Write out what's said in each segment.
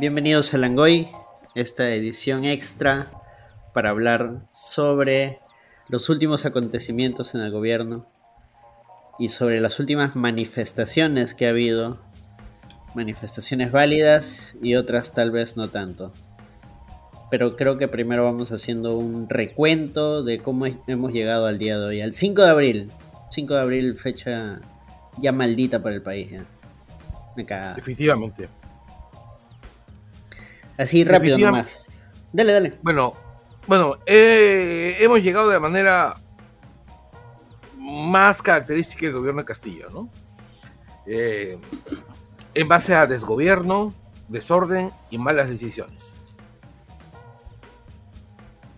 Bienvenidos a Langoy, esta edición extra para hablar sobre los últimos acontecimientos en el gobierno y sobre las últimas manifestaciones que ha habido. Manifestaciones válidas y otras tal vez no tanto. Pero creo que primero vamos haciendo un recuento de cómo hemos llegado al día de hoy, al 5 de abril. 5 de abril, fecha ya maldita para el país. Definitivamente. Así rápido nomás. Dale, dale. Bueno, bueno, eh, hemos llegado de manera más característica del gobierno de Castillo, ¿no? Eh, en base a desgobierno, desorden y malas decisiones.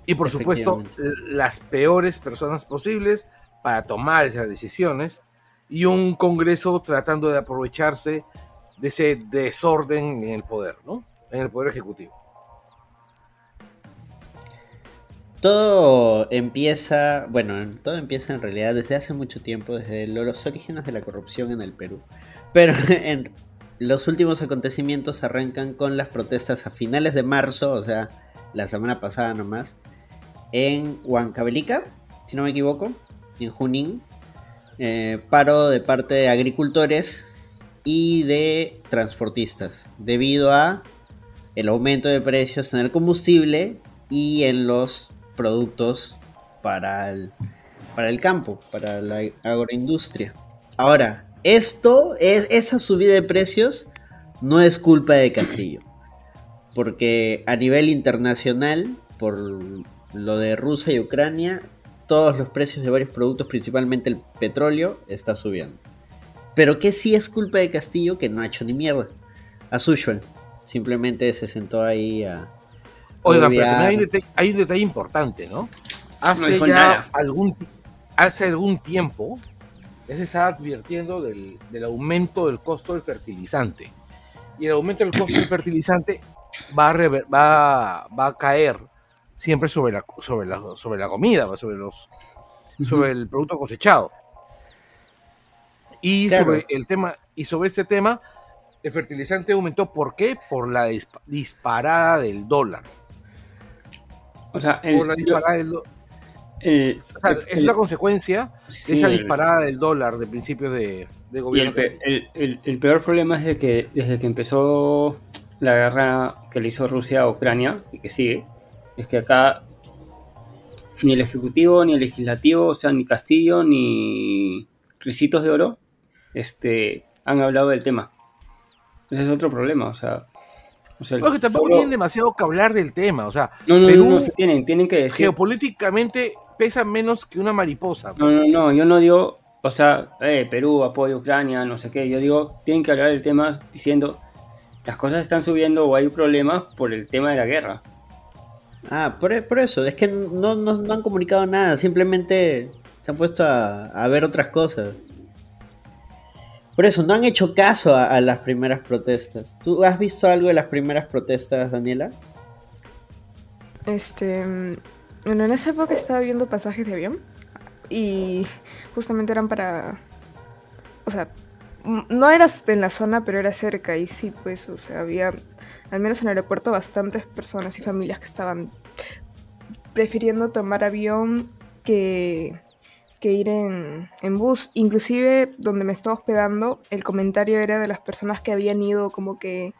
Y por supuesto, las peores personas posibles para tomar esas decisiones y un Congreso tratando de aprovecharse de ese desorden en el poder, ¿no? En el Poder Ejecutivo. Todo empieza, bueno, todo empieza en realidad desde hace mucho tiempo, desde los orígenes de la corrupción en el Perú. Pero en los últimos acontecimientos arrancan con las protestas a finales de marzo, o sea, la semana pasada nomás, en Huancavelica, si no me equivoco, en Junín, eh, paro de parte de agricultores y de transportistas, debido a el aumento de precios en el combustible y en los productos para el, para el campo, para la agroindustria. Ahora, esto es esa subida de precios no es culpa de Castillo, porque a nivel internacional, por lo de Rusia y Ucrania, todos los precios de varios productos, principalmente el petróleo, está subiendo. Pero que sí es culpa de Castillo que no ha hecho ni mierda. As usual. Simplemente se sentó ahí a. Oiga, pero hay un, detalle, importante, ¿no? Hace ya algún, hace algún tiempo ya se estaba advirtiendo del, aumento del costo del fertilizante. Y el aumento del costo del fertilizante va a, va, va a caer siempre sobre la, sobre la, sobre la comida, sobre, los, sobre el producto cosechado. Y sobre el tema, y sobre este tema, el fertilizante aumentó. ¿Por qué? Por la disparada del dólar. O sea, por la disparada del dólar. es la consecuencia de esa disparada del dólar de principios de, gobierno. El, peor problema es de que desde que empezó la guerra que le hizo Rusia a Ucrania y que sigue, es que acá ni el Ejecutivo, ni el Legislativo, o sea, ni Castillo, ni Ricitos de Oro, este, han hablado del tema. Ese es otro problema, o sea. que tampoco tienen demasiado que hablar del tema, o sea. No, no, no, tienen, tienen que decir. Geopolíticamente pesa menos que una mariposa. No, no, no, yo no digo, o sea, eh, Perú, apoyo a Ucrania, no sé qué. Yo digo, tienen que hablar del tema diciendo, las cosas están subiendo o hay problemas por el tema de la guerra. Ah, por, eso, es que no, no, han comunicado nada, simplemente se han puesto a, a ver otras cosas. Por eso, no han hecho caso a, las primeras protestas. ¿Tú has visto algo de las primeras protestas, Daniela? Este. Bueno, en esa época estaba viendo pasajes de avión. Y justamente eran para. O sea, no era en la zona, pero era cerca. Y sí, pues, o sea, había, al menos en el aeropuerto, bastantes personas y familias que estaban prefiriendo tomar avión que que ir en, bus. Inclusive donde me estaba hospedando, el comentario era de las personas que habían ido como que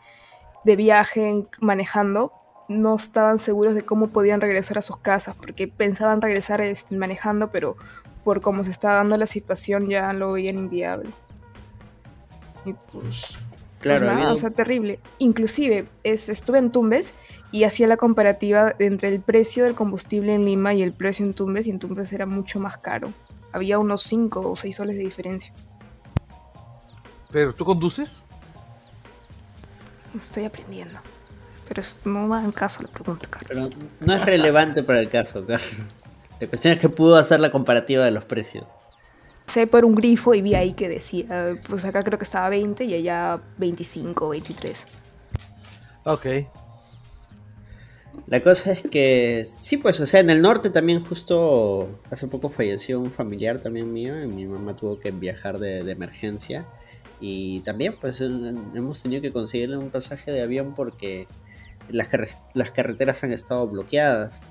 de viaje manejando, no estaban seguros de cómo podían regresar a sus casas, porque pensaban regresar este, manejando, pero por cómo se estaba dando la situación ya lo veían inviable. Y pues... pues claro, o sea, terrible. Inclusive es, estuve en Tumbes y hacía la comparativa entre el precio del combustible en Lima y el precio en Tumbes, y en Tumbes era mucho más caro había unos 5 o 6 soles de diferencia. ¿Pero tú conduces? Estoy aprendiendo. Pero no me hagan caso la pregunta, Carlos. Pero no es relevante para el caso, Carlos. La cuestión es que pudo hacer la comparativa de los precios. Sé por un grifo y vi ahí que decía, pues acá creo que estaba 20 y allá 25 o 23. Ok. La cosa es que, sí, pues, o sea, en el norte también justo hace poco falleció un familiar también mío y mi mamá tuvo que viajar de, emergencia. Y también, pues, hemos tenido que conseguirle un pasaje de avión porque las, las carreteras han estado bloqueadas.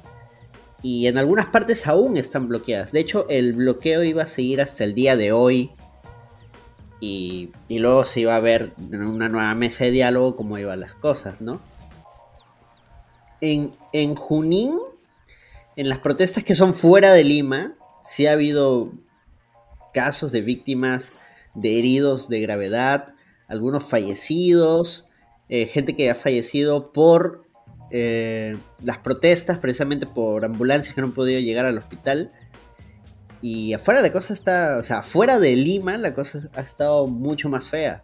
Y en algunas partes aún están bloqueadas. De hecho, el bloqueo iba a seguir hasta el día de hoy. Y, y luego se iba a ver en una nueva mesa de diálogo cómo iban las cosas, ¿no? En, Junín, en las protestas que son fuera de Lima, sí ha habido casos de víctimas, de heridos de gravedad, algunos fallecidos, eh, gente que ha fallecido por eh, las protestas, precisamente por ambulancias que no han podido llegar al hospital. Y afuera la cosa está, o sea, afuera de Lima la cosa ha estado mucho más fea.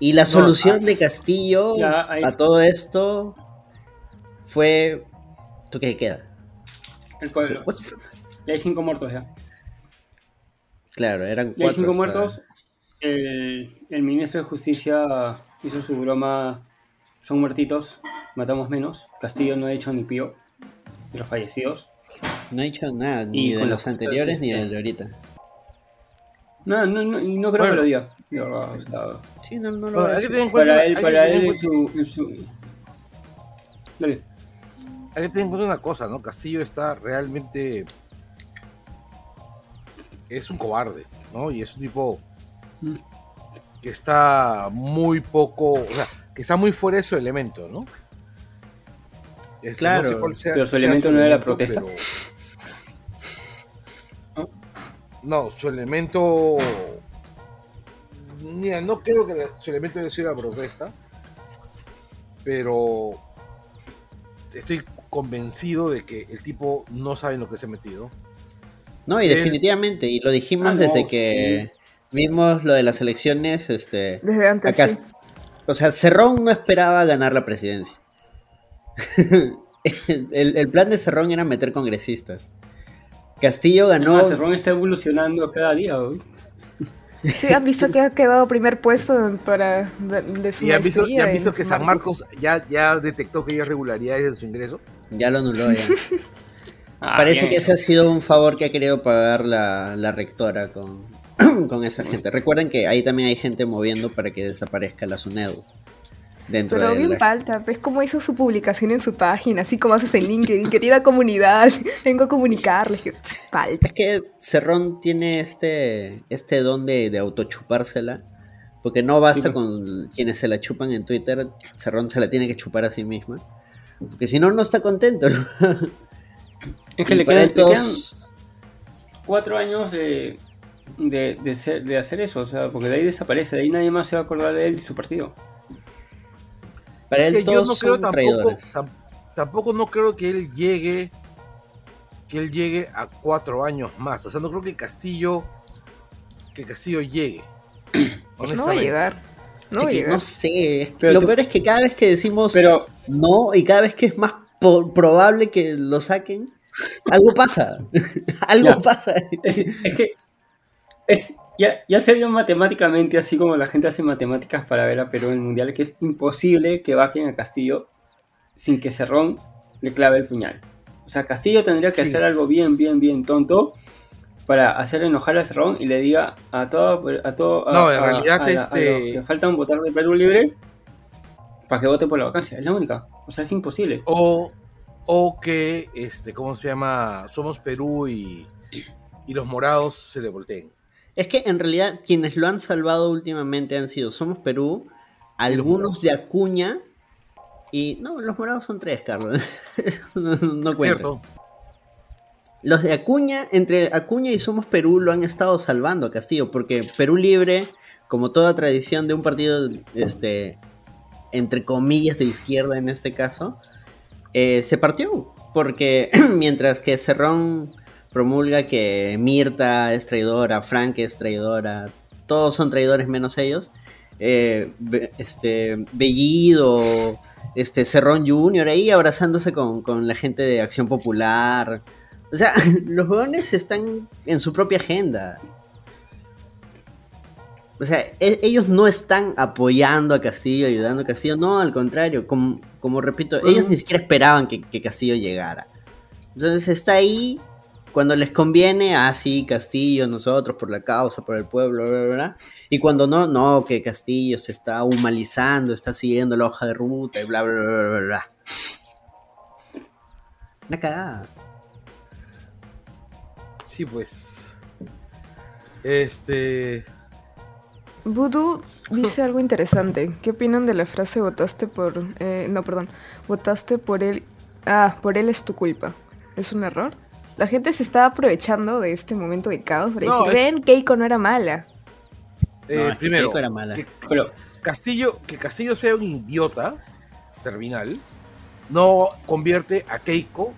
Y la solución ah, de Castillo a todo esto fue. ¿Tú qué queda? El pueblo. Y hay cinco muertos ya. Claro, eran cuatro. Y hay cinco muertos. El, el, ministro de Justicia hizo su broma. Son muertitos, matamos menos. Castillo no ha hecho ni pío de los fallecidos. No ha hecho nada, ni de los anteriores ni de ahorita. No, no, no, y no creo que lo diga. sí, no, no lo Para él, para él, su, su... Dale hay que tener en cuenta una cosa, ¿no? Castillo está realmente. Es un cobarde, ¿no? Y es un tipo que está muy poco. O sea, que está muy fuera de su elemento, ¿no? claro, pero su elemento no era la protesta. ¿No? su elemento. Mira, no creo que su elemento haya sido la protesta. Pero estoy convencido de que el tipo no sabe en lo que se ha metido. No, y definitivamente, y lo dijimos ah, desde que vimos lo de las elecciones, este, desde antes. O sea, Cerrón no esperaba ganar la presidencia. el, plan de Cerrón era meter congresistas. Castillo ganó. Ah, Cerrón está evolucionando cada día hoy. Sí, han visto que ha quedado primer puesto para de, su Y han visto, visto que San Marcos ya, ya detectó que hay irregularidades en su ingreso. Ya lo anuló ya. Ah, Parece que ese ha sido un favor que ha querido pagar la, rectora con, con esa gente. Recuerden que ahí también hay gente moviendo para que desaparezca la SUNEDU. Dentro Pero bien falta, ves cómo hizo su publicación en su página, así como haces en LinkedIn, querida comunidad, vengo a comunicarles, falta. Es que Cerrón tiene este, este don de, de autochupársela, porque no basta con quienes se la chupan en Twitter, Cerrón se la tiene que chupar a sí misma. Porque si no, no está contento. Es que le quedan, cuatro años de, de, hacer eso, o sea, porque de ahí desaparece, de ahí nadie más se va a acordar de él y su partido. Para él yo no creo tampoco, tampoco no creo que él llegue que él llegue a cuatro años más. O sea, no creo que Castillo que Castillo llegue. No va a llegar. No, no sé. lo peor es que cada vez que decimos pero, no y cada vez que es más probable que lo saquen, algo pasa. algo pasa. Es, que es, ya, ya se vio matemáticamente, así como la gente hace matemáticas para ver a Perú en el Mundial, que es imposible que bajen a Castillo sin que Cerrón le clave el puñal. O sea, Castillo tendría que hacer algo bien, bien, bien tonto para hacer enojar a Cerrón y le diga a todo, a todo no, en realidad este... que faltan votar de Perú libre para que voten por la vacancia. Es la única. O sea, es imposible. O, o que, este, ¿cómo se llama? Somos Perú y, y los morados se le volteen. Es que en realidad quienes lo han salvado últimamente han sido Somos Perú, algunos de Acuña y... No, los morados son tres, Carlos. no, no Cierto. Los de Acuña, entre Acuña y Somos Perú, lo han estado salvando a Castillo, porque Perú Libre, como toda tradición de un partido, este, entre comillas, de izquierda en este caso, eh, se partió. Porque mientras que Cerrón promulga que Mirta es traidora, Frank es traidora, todos son traidores menos ellos, eh, este, Bellido, este, Cerrón Junior ahí abrazándose con, con la gente de Acción Popular o sea, los jóvenes están en su propia agenda. O sea, e, ellos no están apoyando a Castillo, ayudando a Castillo, no, al contrario, como, como repito, ellos ni siquiera esperaban que, que Castillo llegara. Entonces está ahí cuando les conviene, ah, sí, Castillo, nosotros, por la causa, por el pueblo, bla, bla, bla. Y cuando no, no, que Castillo se está humanizando, está siguiendo la hoja de ruta y bla, bla, bla, bla, bla. Una cagada. Sí, pues. Este. Voodoo dice algo interesante. ¿Qué opinan de la frase votaste por... Eh, no, perdón. Votaste por él... Ah, por él es tu culpa. ¿Es un error? La gente se está aprovechando de este momento de caos para decir, ven, Keiko no era mala. Eh, primero, Keiko era mala. Que, Castillo, que Castillo sea un idiota terminal no convierte a Keiko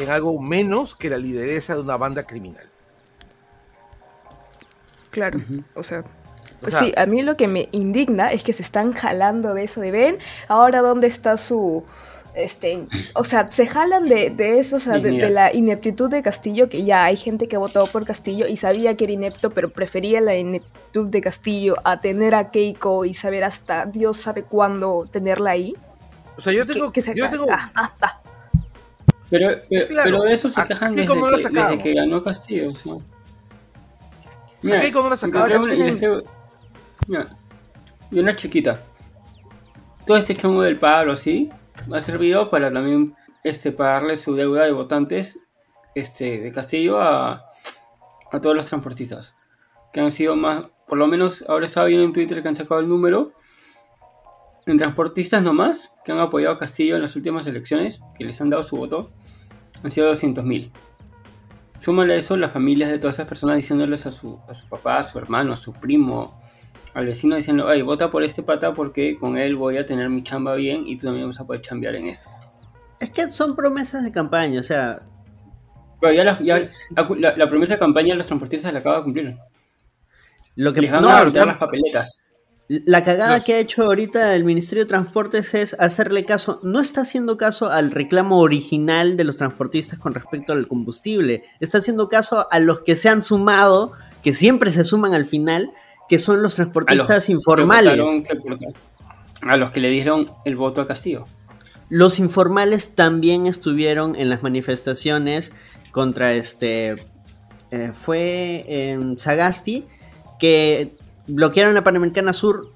en algo menos que la lideresa de una banda criminal. Claro, o sea, sí, a mí lo que me indigna es que se están jalando de eso de ven, ahora dónde está su, este, o sea, se jalan de, eso, o sea, de, la ineptitud de Castillo, que ya hay gente que votó por Castillo y sabía que era inepto, pero prefería la ineptitud de Castillo a tener a Keiko y saber hasta Dios sabe cuándo tenerla ahí. O sea, yo tengo que... Yo tengo... Ah, ah, ah. Pero, pero, de eso se quejan desde, que, que, ganó Castillo. O sea. Mira, Keiko no la sacaron. Mira, y una chiquita. Todo este chongo del paro, ¿sí? Ha servido para también este, pagarle su deuda de votantes este, de Castillo a, a todos los transportistas. Que han sido más, por lo menos ahora estaba viendo en Twitter que han sacado el número. En transportistas nomás, que han apoyado a Castillo en las últimas elecciones, que les han dado su voto, han sido 200.000. Súmale a eso las familias de todas esas personas diciéndoles a su, a su papá, a su hermano, a su primo, al vecino diciendo, ay, vota por este pata porque con él voy a tener mi chamba bien y tú también vas a poder chambear en esto. Es que son promesas de campaña, o sea... Pero ya, la, promesa de campaña los transportistas la acaba de cumplir. Lo que Les van a las papeletas. La cagada que ha hecho ahorita el Ministerio de Transportes es hacerle caso, no está haciendo caso al reclamo original de los transportistas con respecto al combustible, está haciendo caso a los que se han sumado, que siempre se suman al final, que son los transportistas informales. a los que le dieron el voto a Castillo. Los informales también estuvieron en las manifestaciones contra este. Eh, fue en Sagasti que bloquearon la Panamericana Sur.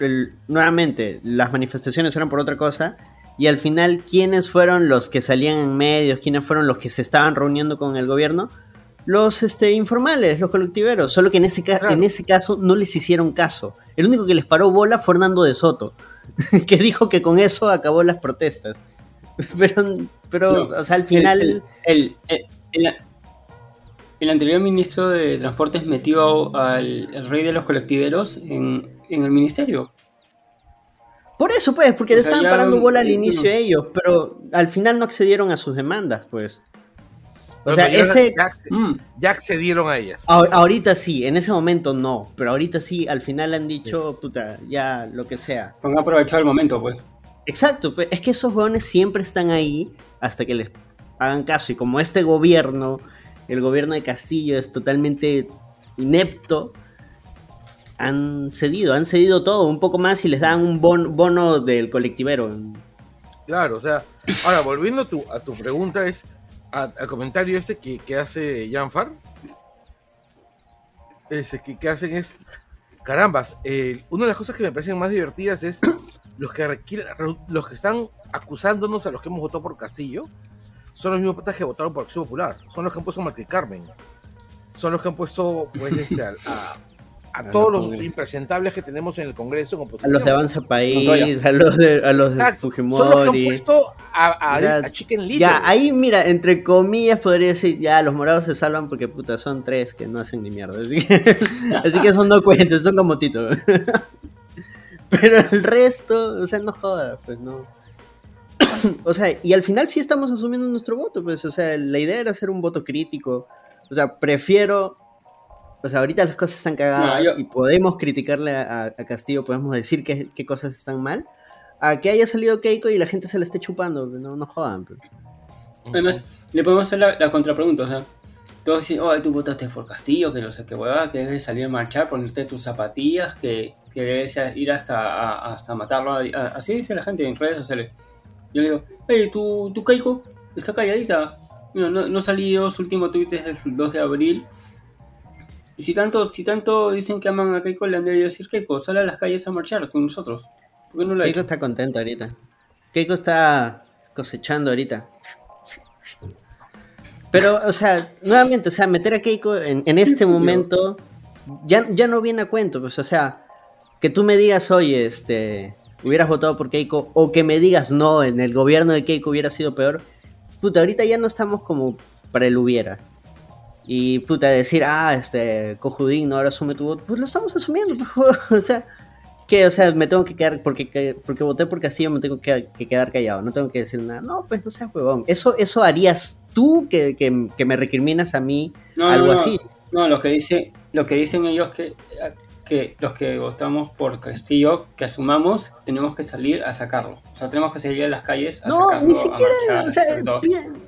nuevamente, las manifestaciones eran por otra cosa. Y al final, ¿quiénes fueron los que salían en medios? ¿Quiénes fueron los que se estaban reuniendo con el gobierno? Los este, informales, los colectiveros, solo que en ese, en ese caso no les hicieron caso. El único que les paró bola fue Hernando de Soto, que dijo que con eso acabó las protestas. Pero, pero o sea, al final... El, el, anterior ministro de Transportes metió al rey de los colectiveros en, el ministerio. Por eso, pues, porque le estaban parando bola al inicio ellos, pero al final no accedieron a sus demandas, pues. O sea, ese. Mm. Ya, accedieron a ellas. ahorita sí, en ese momento no. Pero ahorita sí, al final han dicho, puta, ya lo que sea. Han aprovechado el momento, pues. Exacto, pues, es que esos weones siempre están ahí hasta que les hagan caso. Y como este gobierno, el gobierno de Castillo, es totalmente inepto, han cedido, han cedido todo, un poco más y les dan un bono del colectivero. Claro, o sea, ahora volviendo a tu, a tu pregunta es al comentario este que, que hace Janfar, ese que, que, hacen es, carambas, una de las cosas que me parecen más divertidas es los que los que están acusándonos a los que hemos votado por Castillo, son los mismos patas que votaron por Acción Popular, son los que han puesto a Martí Carmen, son los que han puesto pues este a, a todos los impresentables que tenemos en el Congreso. a los de Avanza País, a los de, a los de Fujimori. Son los que han puesto a, Chicken Little. Ya, ahí mira, entre comillas podría decir, ya, los morados se salvan porque puta, son tres que no hacen ni mierda. Así que, así que son no cuentes, son como Tito. Pero el resto, o sea, no jodas, pues no. o sea, y al final sí estamos asumiendo nuestro voto, pues, o sea, la idea era hacer un voto crítico. O sea, prefiero o sea, ahorita las cosas están cagadas y podemos criticarle a, Castillo, podemos decir qué, qué, cosas están mal. A que haya salido Keiko y la gente se la esté chupando, no, no jodan. Pero. Además, le podemos hacer la, contrapregunta, o sea, todos dicen, oh, tú votaste por Castillo, que no sé qué hueva, que debes salir a marchar, ponerte tus zapatillas, que, que es ir hasta, hasta matarlo. Así dice la gente en redes sociales. Yo le digo, hey, ¿tu, tu Keiko está calladita. no, no salió su último tweet es el 2 de abril. Y si tanto, si tanto dicen que aman a Keiko, le han de decir Keiko, sale a las calles a marchar con nosotros. ¿Por qué no lo Keiko está contento ahorita. Keiko está cosechando ahorita. Pero, o sea, nuevamente, o sea, meter a Keiko en, en este momento ya, ya no viene a cuento, pues, o sea, que tú me digas, oye, este, hubieras votado por Keiko, o que me digas, no, en el gobierno de Keiko hubiera sido peor, puta, ahorita ya no estamos como para el hubiera. Y puta, decir, ah, este, cojudín, no, ahora asume tu voto, pues lo estamos asumiendo, o sea, que, o sea, me tengo que quedar, porque, porque voté por Castillo, me tengo que, quedar callado, no tengo que decir nada, no, pues no seas huevón, eso, eso harías tú que, que, me recriminas a mí, algo así. No, lo que dice, lo que dicen ellos que que los que votamos por Castillo, que asumamos, tenemos que salir a sacarlo. O sea, tenemos que salir a las calles a no, Ni siquiera, o sea,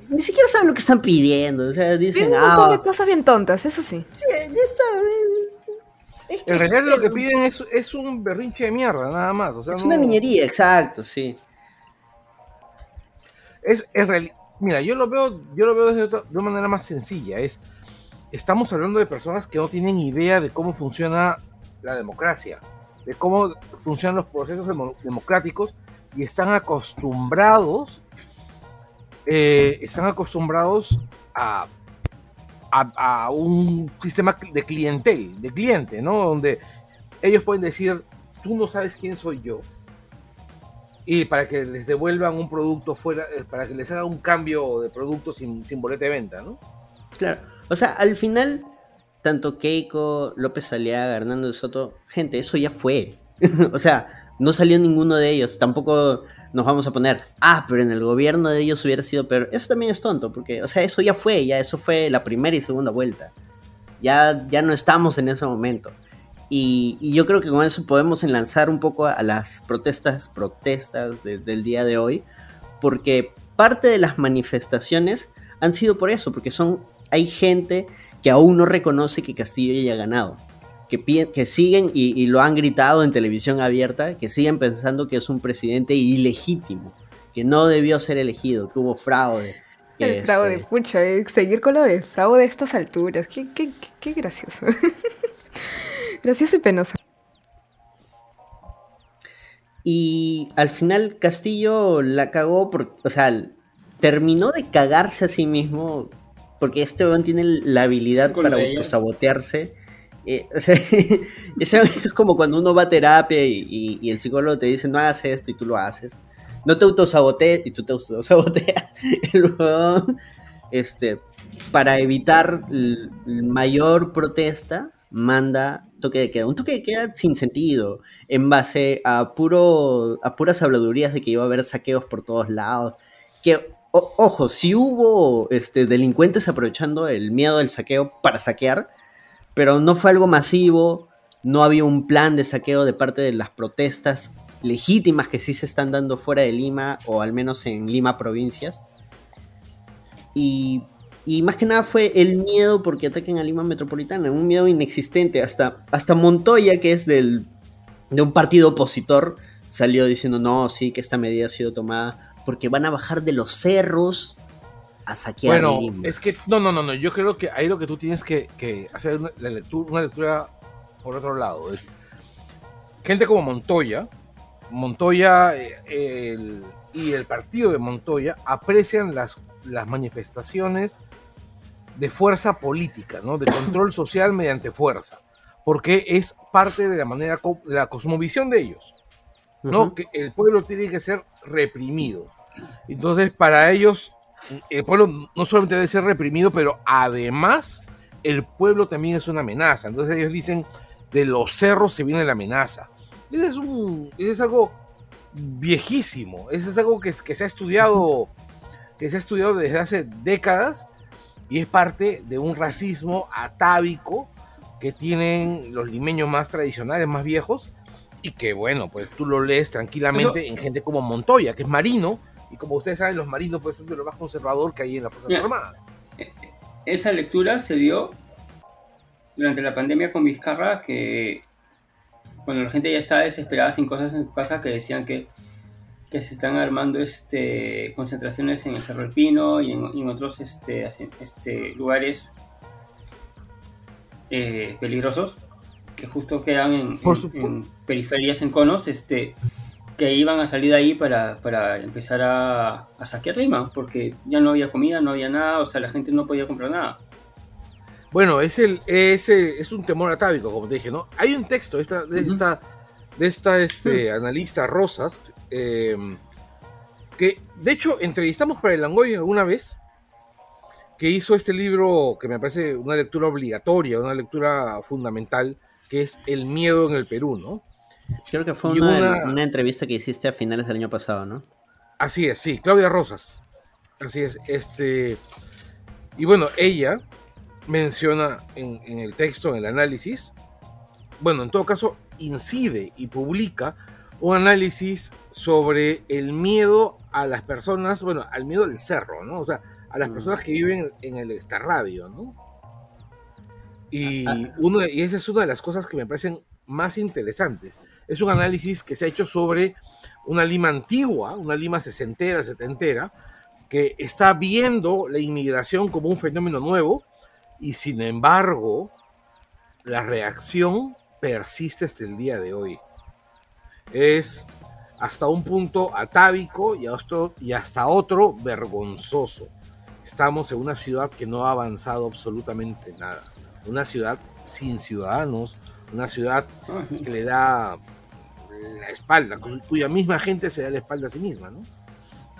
ni siquiera saben lo que están pidiendo. O sea, dicen, ah. cosas bien tontas, eso sí. Sí, ya está. en realidad lo que piden es, es, un berrinche de mierda, nada más. O sea, es una niñería, exacto, sí. Es, es Mira, yo lo veo, yo lo veo de una manera más sencilla. Es, estamos hablando de personas que no tienen idea de cómo funciona la democracia, de cómo funcionan los procesos democráticos y están acostumbrados, eh, están acostumbrados a, a, un sistema de clientel, de cliente, ¿no? Donde ellos pueden decir, tú no sabes quién soy yo, y para que les devuelvan un producto fuera, eh, para que les haga un cambio de producto sin, sin boleta de venta, ¿no? Claro, o sea, al final tanto Keiko, López Aliaga, Hernando de Soto, gente, eso ya fue. o sea, no salió ninguno de ellos. Tampoco nos vamos a poner, ah, pero en el gobierno de ellos hubiera sido peor. Eso también es tonto, porque, o sea, eso ya fue, ya eso fue la primera y segunda vuelta. Ya, ya no estamos en ese momento. Y, yo creo que con eso podemos enlazar un poco a las protestas, protestas del día de hoy, porque parte de las manifestaciones han sido por eso, porque son, hay gente que aún no reconoce que Castillo haya ganado. Que, que siguen, y, lo han gritado en televisión abierta, que siguen pensando que es un presidente ilegítimo, que no debió ser elegido, que hubo fraude. El fraude, este pucha, eh, seguir con lo de fraude a estas alturas, qué, qué, qué gracioso. gracioso y penoso. Y al final Castillo la cagó, por, o sea, terminó de cagarse a sí mismo porque este weón tiene la habilidad para autosabotearse. Eh, es como cuando uno va a terapia y, el psicólogo te dice no hagas esto y tú lo haces. No te autosabotees y tú te autosaboteas. El este, para evitar mayor protesta, manda toque de queda. Un toque de queda sin sentido, en base a, puro, a puras habladurías de que iba a haber saqueos por todos lados. Que ojo, si hubo este, delincuentes aprovechando el miedo del saqueo para saquear, pero no fue algo masivo, no había un plan de saqueo de parte de las protestas legítimas que sí se están dando fuera de Lima o al menos en Lima provincias. Y, más que nada fue el miedo porque ataquen a Lima Metropolitana, un miedo inexistente. Hasta, hasta Montoya, que es del, de un partido opositor, salió diciendo, no, sí, que esta medida ha sido tomada porque van a bajar de los cerros a saquear bueno, es que no, no, no, no, yo creo que ahí lo que tú tienes que, hacer una, lectura, una lectura por otro lado es gente como Montoya, Montoya eh, y el partido de Montoya aprecian las, las manifestaciones de fuerza política, ¿no? De control social mediante fuerza, porque es parte de la manera, de la cosmovisión de ellos, ¿no? Que el pueblo tiene que ser reprimido. Entonces, para ellos, el pueblo no solamente debe ser reprimido, pero además el pueblo también es una amenaza. Entonces ellos dicen, de los cerros se viene la amenaza. Eso es, un, es algo viejísimo, eso es algo que, que se ha estudiado que se ha estudiado desde hace décadas y es parte de un racismo atávico que tienen los limeños más tradicionales, más viejos, y que bueno, pues tú lo lees tranquilamente en gente como Montoya, que es marino, y como ustedes saben, los marinos pues, son de lo más conservador que hay en las Fuerzas Armadas. E, esa lectura se dio durante la pandemia con Vizcarra, que cuando la gente ya estaba desesperada sin cosas en su casa que decían que, que se están armando este, concentraciones en el Cerro del Pino y en, otros este, este, lugares eh, peligrosos que justo quedan en, en, periferias, en conos, este, que iban a salir de ahí para, para empezar a, a, saquear Lima, porque ya no había comida, no había nada, o sea, la gente no podía comprar nada. Bueno, es, el, es, es un temor atávico, como te dije, ¿no? Hay un texto de esta, de esta, de esta este, analista Rosas, em, que de hecho entrevistamos para el Langoy alguna vez, que hizo este libro que me parece una lectura obligatoria, una lectura fundamental, que es El miedo en el Perú, ¿no? Creo que fue una, una, entrevista que hiciste a finales del año pasado, ¿no? Así es, sí, Claudia Rosas. Así es, este. Y bueno, ella menciona en, el texto, en el análisis, bueno, en todo caso, incide y publica un análisis sobre el miedo a las personas, bueno, al miedo del cerro, ¿no? O sea, a las mm. personas que viven en el extrarradio, ¿no? Y, ah, ah. uno, y esa es una de las cosas que me parecen más interesantes. Es un análisis que se ha hecho sobre una Lima antigua, una Lima sesentera, setentera, que está viendo la inmigración como un fenómeno nuevo y sin embargo la reacción persiste hasta el día de hoy. Es hasta un punto atávico y hasta, y hasta otro vergonzoso. Estamos en una ciudad que no ha avanzado absolutamente nada. Una ciudad sin ciudadanos, una ciudad que le da la espalda, cuya misma gente se da la espalda a sí misma, ¿no?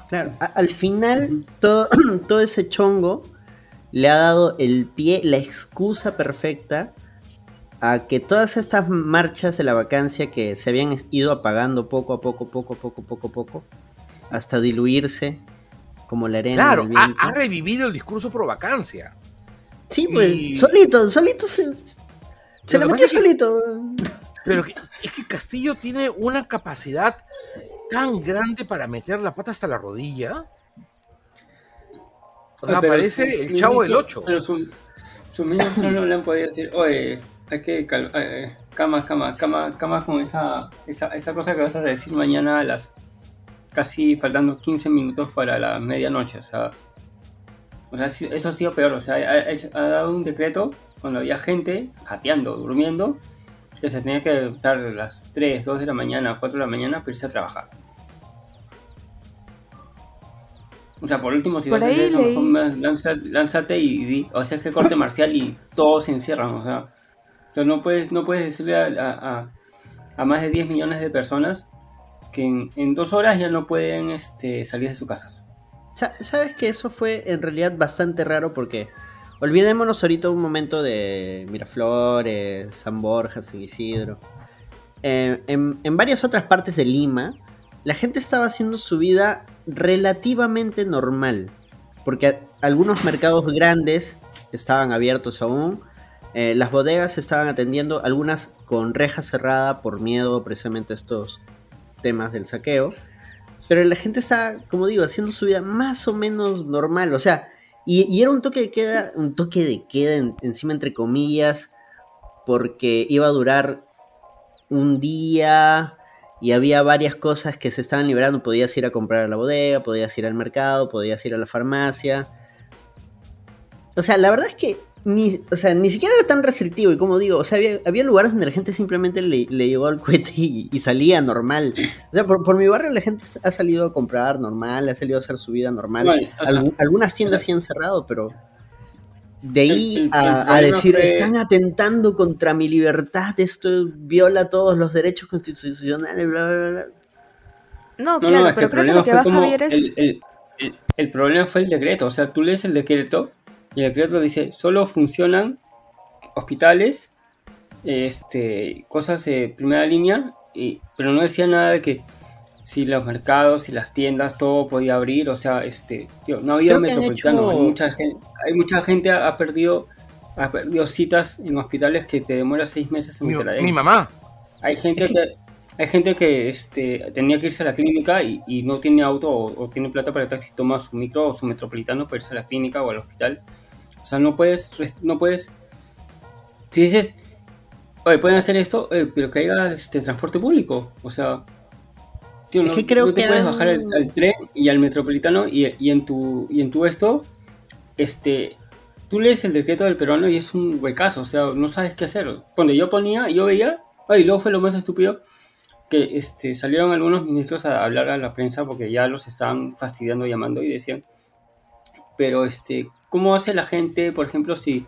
Claro, al final todo, todo ese chongo le ha dado el pie, la excusa perfecta a que todas estas marchas de la vacancia que se habían ido apagando poco a poco, poco a poco, poco a poco, hasta diluirse como la arena. Claro, ha, revivido el discurso pro vacancia. Sí, pues, solito, solito se, se le metió solito. pero es que Castillo tiene una capacidad tan grande para meter la pata hasta la rodilla o sea, parece el chavo del 8. Pero sus su ministros no le han podido decir, oye, hay que eh, cama, cama, cama, cama con esa, esa, esa cosa que vas a decir mañana a las casi faltando 15 minutos para la medianoche. O sea, o sea eso ha sido peor. O sea, ha, dado un decreto cuando había gente jateando, durmiendo, que se tenía que dar a las 3, 2 de la mañana, 4 de la mañana para irse a trabajar. O sea, por último, si vas a hacer eso, mejor lánzate, y di. O sea, es que corte marcial y todos se encierran. O sea, o sea no, puedes, no puedes decirle a, a, más de 10 millones de personas que en, dos horas ya no pueden este, salir de sus casas. Sabes que eso fue en realidad bastante raro porque olvidémonos ahorita un momento de Miraflores, San Borja, San Isidro. Eh, en, varias otras partes de Lima, la gente estaba haciendo su vida relativamente normal, porque algunos mercados grandes estaban abiertos aún, eh, las bodegas estaban atendiendo, algunas con reja cerrada por miedo precisamente a estos temas del saqueo, pero la gente estaba, como digo, haciendo su vida más o menos normal, o sea, y, era un toque de queda, un toque de queda encima entre comillas, porque iba a durar un día, y había varias cosas que se estaban liberando. Podías ir a comprar a la bodega, podías ir al mercado, podías ir a la farmacia. O sea, la verdad es que ni, o sea, ni siquiera era tan restrictivo. Y como digo, o sea, había, lugares donde la gente simplemente le, le llegó al cohete y, salía normal. O sea, por, mi barrio la gente ha salido a comprar normal, ha salido a hacer su vida normal. algunas tiendas sí han cerrado, pero de ahí a, decir, están atentando contra mi libertad, esto viola todos los derechos constitucionales, bla, bla, bla. No, claro, pero creo que lo que vas a ver es... El, problema fue el decreto, o sea, tú lees el decreto y el decreto dice, solo funcionan hospitales, este, cosas de primera línea, y, pero no decía nada de que si los mercados, y las tiendas, todo podía abrir, o sea, este, no había metropolitano, hay mucha gente, hay mucha gente ha, perdido, ha perdido citas en hospitales que te demora seis meses en mi, mi mamá. Hay gente que, hay gente que este, tenía que irse a la clínica y, no tiene auto o, tiene plata para estar si toma su micro o su metropolitano para irse a la clínica o al hospital. O sea, no puedes, no puedes, si dices, oye, pueden hacer esto, eh, pero que haya este transporte público. O sea, tío, no, creo te puedes bajar al, tren y al metropolitano y, y, en tu y en tu esto, este, tú lees el decreto del peruano y es un huecazo, o sea, no sabes qué hacer. Cuando yo ponía, yo veía, y luego fue lo más estúpido, que este, salieron algunos ministros a hablar a la prensa porque ya los estaban fastidiando, llamando y decían, pero este, ¿cómo hace la gente, por ejemplo, si,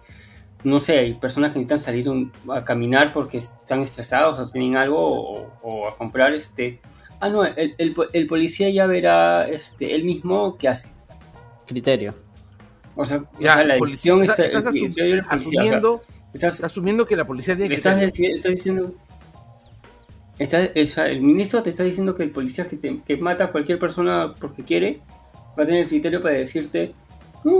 no sé, hay personas que necesitan salir a caminar porque están estresados o tienen algo o, a comprar, este, ah, no, el, el, policía ya verá, este, él mismo qué hace. Criterio. O sea, la decisión está, estás, asumiendo, estás, asumiendo que la policía tiene que... Estás, diciendo el ministro te está diciendo que el policía que, mata a cualquier persona porque quiere va a tener el criterio para decirte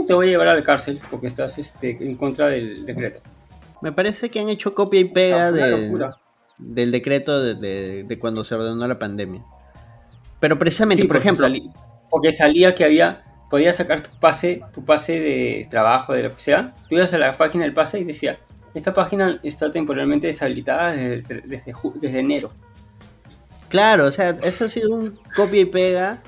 te voy a llevar a la cárcel porque estás este, en contra del decreto. Me parece que han hecho copia y pega del decreto de, cuando se ordenó la pandemia. Pero precisamente, por ejemplo... porque salía que había... Podías sacar tu pase, tu pase de trabajo, de lo que sea. Tú ibas a la página del pase y decía, esta página está temporalmente deshabilitada desde, desde enero. Claro, o sea, eso ha sido un copia y pega.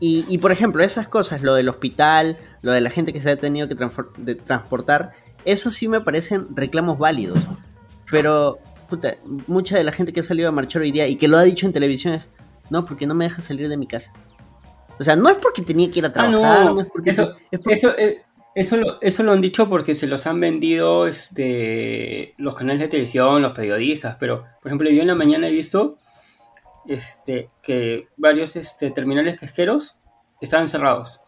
Y, por ejemplo, esas cosas, lo del hospital, lo de la gente que se ha tenido que transportar, eso sí me parecen reclamos válidos. Pero, puta, mucha de la gente que ha salido a marchar hoy día y que lo ha dicho en televisión es, no, porque no me deja salir de mi casa. O sea, no es porque tenía que ir a ah, trabajar, no, es porque... Eso, eso, eh, eso, lo, eso lo han dicho porque se los han vendido este, los canales de televisión, los periodistas, pero, por ejemplo, yo en la mañana he visto este, que varios este, terminales pesqueros estaban cerrados.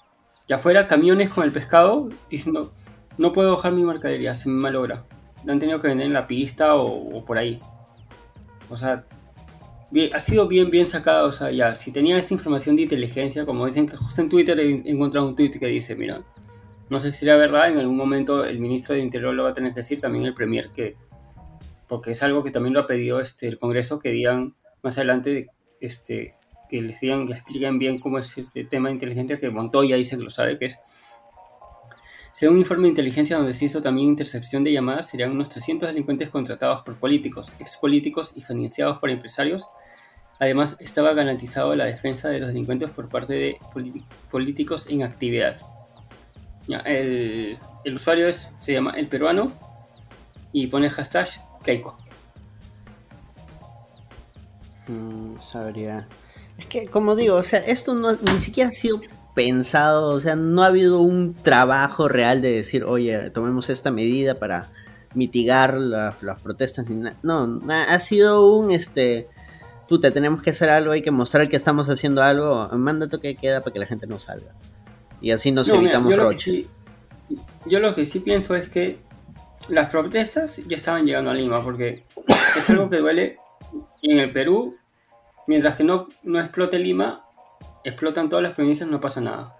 Y afuera camiones con el pescado diciendo, no puedo bajar mi mercadería, se me malogra. Lo han tenido que vender en la pista o, por ahí. O sea, ha sido bien, bien sacado. O sea, ya, si tenía esta información de inteligencia, como dicen que justo en Twitter he encontrado un tweet que dice, mira, no sé si era verdad, en algún momento el ministro de Interior lo va a tener que decir, también el Premier, que porque es algo que también lo ha pedido este, el Congreso, que digan más adelante este, que les digan, que expliquen bien cómo es este tema de inteligencia, que Montoya dice que lo sabe, que es, según un informe de inteligencia donde se hizo también intercepción de llamadas, serían unos 300 delincuentes contratados por políticos, expolíticos y financiados por empresarios. Además, estaba garantizado la defensa de los delincuentes por parte de políticos en actividad. el, el, usuario es, se llama El Peruano y pone hashtag Keiko. Mm, sabría. Es que, como digo, o sea, esto no, ni siquiera ha sido pensado, o sea, no ha habido un trabajo real de decir, oye, tomemos esta medida para mitigar las protestas. Ni no, ha sido un, este, puta, tenemos que hacer algo, hay que mostrar que estamos haciendo algo, mandato que queda para que la gente no salga. Y así nos evitamos roches. yo lo que sí pienso es que las protestas ya estaban llegando a Lima, porque es algo que duele en el Perú, mientras que no, no explote Lima, explotan todas las provincias, no pasa nada.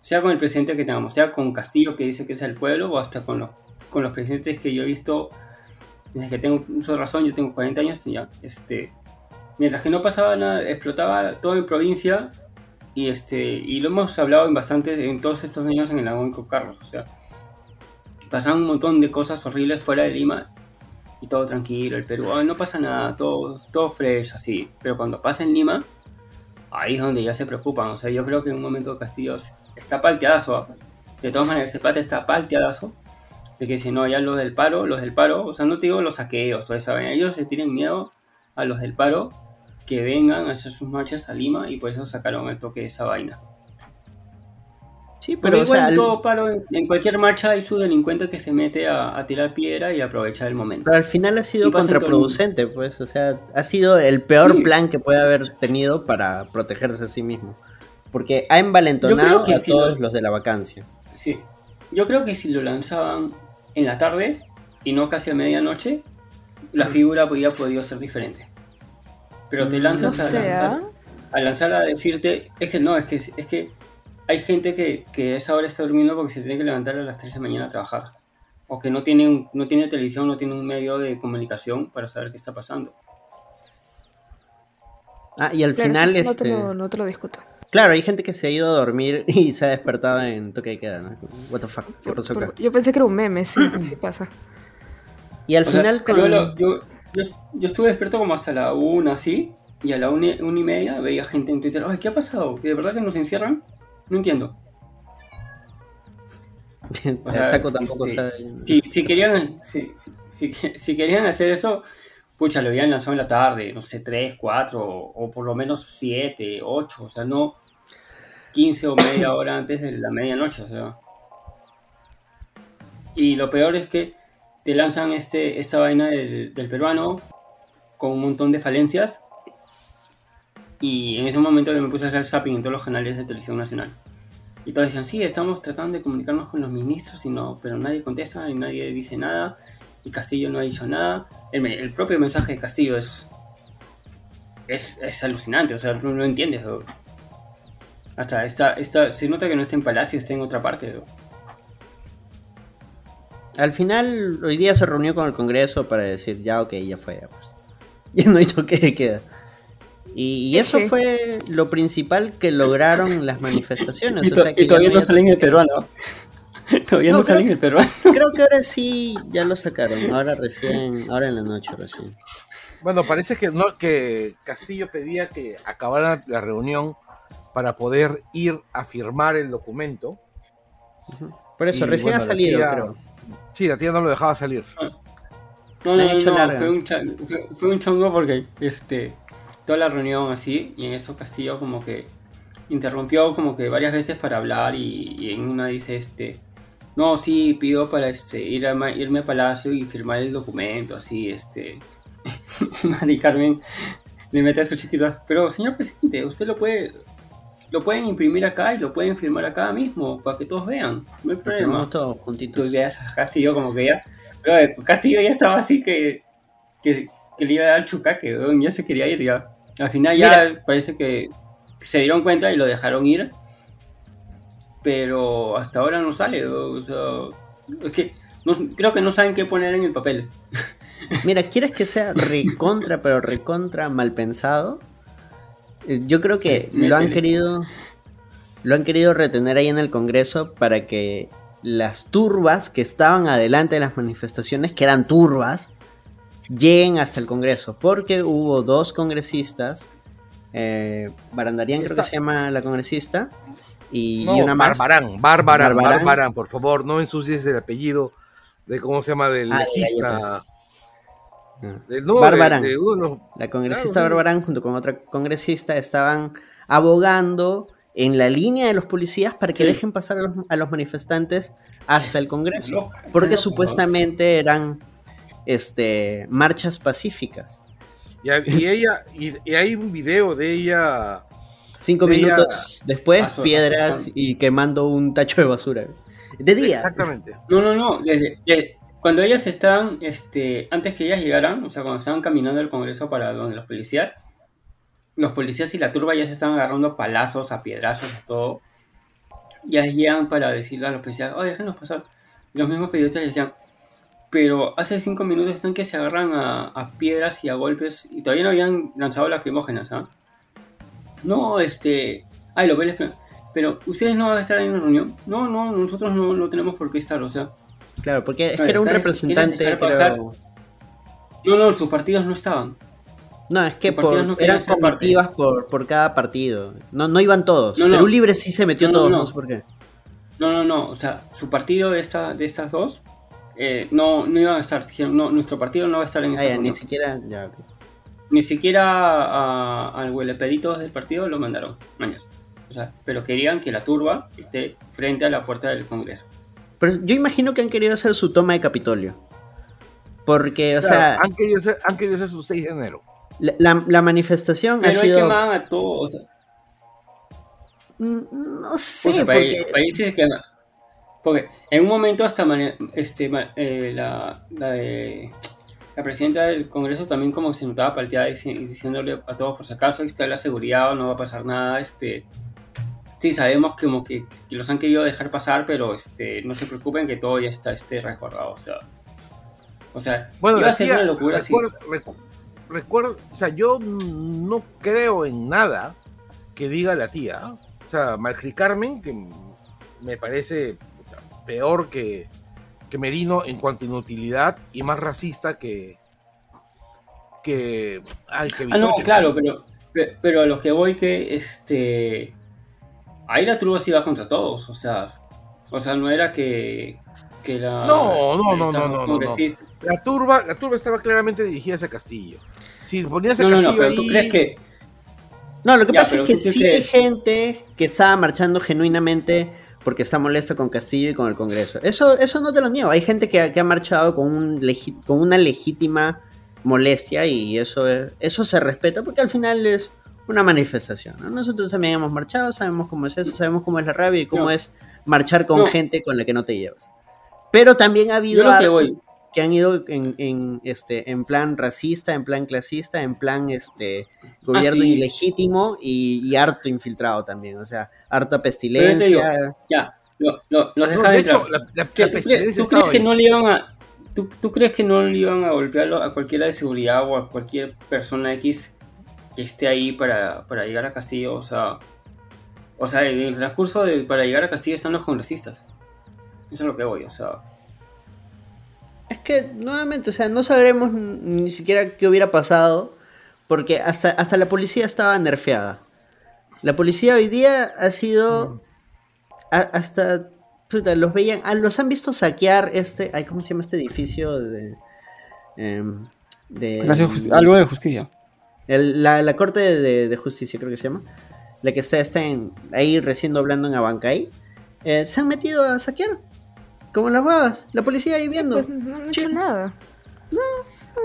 Sea con el presidente que tengamos, sea con Castillo que dice que es el pueblo, o hasta con los, con los presidentes que yo he visto desde que tengo uso razón, yo tengo 40 años, ya, este, mientras que no pasaba nada, explotaba todo en provincia, y este, y lo hemos hablado en bastante en todos estos años en el agónico Carlos, o sea, pasaban un montón de cosas horribles fuera de Lima y todo tranquilo, el Perú, no pasa nada, todo, todo fresh, así. Pero cuando pasa en Lima, ahí es donde ya se preocupan. O sea, yo creo que en un momento Castillo está palteadazo. De todas maneras, ese pata está palteadazo. De que si no, ya los del paro, los del paro, o sea, no te digo los saqueos o esa ellos le tienen miedo a los del paro que vengan a hacer sus marchas a Lima y por eso sacaron el toque de esa vaina. Sí, pero igual todo paro, en, cualquier marcha hay su delincuente que se mete a, tirar piedra y aprovecha el momento. Pero al final ha sido contraproducente, pues, o sea, ha sido el peor plan que puede haber tenido para protegerse a sí mismo. Porque ha envalentonado a todos los de la vacancia. Sí, yo creo que si lo lanzaban en la tarde y no casi a medianoche, la figura podría podido ser diferente. Pero te mm, lanzas a lanzar, ¿ah? a lanzar a decirte, es que no, es que es que hay gente que, que a esa hora está durmiendo porque se tiene que levantar a las 3 de la mañana a trabajar. O que no tiene, no tiene televisión, no tiene un medio de comunicación para saber qué está pasando. Ah, y al final... no, te lo, no, te lo, discuto. Claro, hay gente que se ha ido a dormir y se ha despertado en toque de queda, ¿no? What the fuck, yo, pensé que era un meme, sí, sí pasa. Y al final... yo, lo, yo, yo, estuve despierto como hasta la una, así, y a la una, una, y media veía gente en Twitter, ay, ¿qué ha pasado? ¿De verdad que nos encierran? No entiendo. O sea, tampoco este, Si, si, querían, si, si, querían hacer eso, pucha, lo habían lanzado en la tarde, no sé, 3, 4, o por lo menos 7, 8, o sea, no 15 o media hora antes de la medianoche, o sea. Y lo peor es que te lanzan este, esta vaina del, peruano con un montón de falencias. Y en ese momento yo me puse a hacer zapping en todos los canales de televisión nacional. Y todos decían, sí, estamos tratando de comunicarnos con los ministros, y pero nadie contesta y nadie dice nada. Y Castillo no ha dicho nada. El, propio mensaje de Castillo es, es, alucinante, o sea, no, no entiendes. Hasta esta, esta, se nota que no está en Palacio, está en otra parte. Al final, hoy día se reunió con el Congreso para decir, ya, ok, ya fue, ya, pues. Ya no hizo que queda. Y, eso fue lo principal que lograron las manifestaciones. Y, todavía no salen el peruano. todavía no, salen el peruano. Creo que ahora sí ya lo sacaron. Ahora recién, ahora en la noche recién. Bueno, parece que no que Castillo pedía que acabara la reunión para poder ir a firmar el documento. Por eso, recién ha salido, creo. Sí, la tía no lo dejaba salir. No, no, no, fue, un fue, un chongo porque este, toda la reunión así, y en eso Castillo como que interrumpió como que varias veces para hablar y, en una dice este no sí pido para este ir a, irme a Palacio y firmar el documento así este Mari Carmen me mete a su chiquita pero señor presidente usted lo puede lo pueden imprimir acá y lo pueden firmar acá mismo para que todos vean. No hay problema. todos juntitos. Tú veas a Castillo como que ya. Pero Castillo ya estaba así que, que, le iba a dar chucaque, ya se quería ir ya. Al final ya parece que se dieron cuenta y lo dejaron ir. Pero hasta ahora no sale. O sea, es que creo que no saben qué poner en el papel. Mira, ¿quieres que sea recontra, pero recontra mal pensado? Eh, yo creo que lo han querido. Lo han querido retener ahí en el Congreso para que las turbas que estaban adelante de las manifestaciones, que eran turbas, lleguen hasta el Congreso. Porque hubo dos congresistas. Eh, Barandarian creo que se llama la congresista. Y, una más. Barbarán, Barbarán, Barbarán, por favor, no ensucies el apellido de cómo se llama del ah, legista. Barbarán. La congresista Barbarán junto con otra congresista estaban abogando en la línea de los policías para que dejen pasar a los, manifestantes hasta el Congreso, porque supuestamente eran este, marchas pacíficas. Y, ella, y, hay un video de ella. Cinco minutos después, piedras y quemando un tacho de basura. De día. Exactamente. No, no, no. Cuando ellas estaban, este, antes que ellas llegaran, o sea, cuando estaban caminando al Congreso para donde los policías, los policías y la turba ya se estaban agarrando palazos, a piedrazos, a todo. Ya llegan para decirle a los policías, oh, déjenos pasar. Y los mismos periodistas decían, pero hace cinco minutos están que se agarran a, piedras y a golpes y todavía no habían lanzado lacrimógenas, ¿ah? No, este, ay, lo ves, pero ustedes no van a estar en la reunión. No, no, nosotros no, no tenemos por qué estar, o sea, Claro, porque es que era un representante, pero... No, no, sus partidos no estaban. No, es que eran comitivas por, por, cada partido. No, no iban todos. No, Perú Libre sí se metió todos, no, sé por qué. No, no, no. O sea, su partido de, esta, de estas dos eh, no, no iban a estar. Dijeron, no, nuestro partido no va a estar en esa ah, Ni siquiera. Ya, Ni siquiera al huelepedito del partido lo mandaron. O sea, pero querían que la turba esté frente a la puerta del Congreso. Pero yo imagino que han querido hacer su toma de Capitolio. Porque, o sea. Han querido, hacer, han querido hacer su 6 de enero. La, la, manifestación Pero ha sido. Pero a todos. Mm, no sé. porque... Países que. Porque en un momento hasta este, eh, la, la, de, la presidenta del Congreso también como se notaba palteada diciéndole a todos por si acaso, ahí está la seguridad, no va a pasar nada, este, sí, sabemos que como que, los han querido dejar pasar, pero este, no se preocupen que todo ya está este, resguardado. O sea, o sea bueno, iba a ser una locura recuerdo, o sea, yo no creo en nada que diga la tía. O sea, Malcri Carmen, que me parece peor que, que Merino en cuanto a inutilidad y más racista que, que... Ay, que ah, no, claro, pero, pero a lo que voy que este... Ahí la turba sí iba contra todos, o sea, o sea, no era que, que la... No, no, no, no, no, no, La turba, la turba estaba claramente dirigida hacia Castillo. Si ponías a no, Castillo no, no, pero ¿tú crees que no, lo que pasa es que sí hay gente que está marchando genuinamente porque está molesta con Castillo y con el Congreso. Eso, eso no te lo niego. Hay gente que, ha marchado con, un con una legítima molestia y eso, eso se respeta porque al final es una manifestación. Nosotros también hemos marchado, sabemos cómo es eso, sabemos cómo es la rabia y cómo es marchar con gente con la que no te llevas. Pero también ha habido que han ido en, este, en plan racista, en plan clasista, en plan este, gobierno ah, ilegítimo y, harto infiltrado también. O sea, harta pestilencia. ya, no, no, nos de hecho, ¿Tú, crees que no le iban a... ¿tú, crees que no le iban a golpear a cualquiera de seguridad o a cualquier persona X que esté ahí para, para llegar a Castillo? O sea, o sea, en el transcurso de, para llegar a Castillo están los congresistas. Eso es lo que voy, o sea... Es que, nuevamente, o sea, no sabremos ni siquiera qué hubiera pasado, porque hasta, hasta la policía estaba nerfeada. La policía hoy día ha sido. hasta. los veían. Ah, los han visto saquear este. Ay, ¿Cómo se llama este edificio? De. Em, algo de justicia. la, corte de, justicia, creo que se llama. La que está, está ahí recién hablando en Abancay. Eh, se han metido a saquear. Como las babas, la policía ahí viendo. Pues no, han hecho nada. No,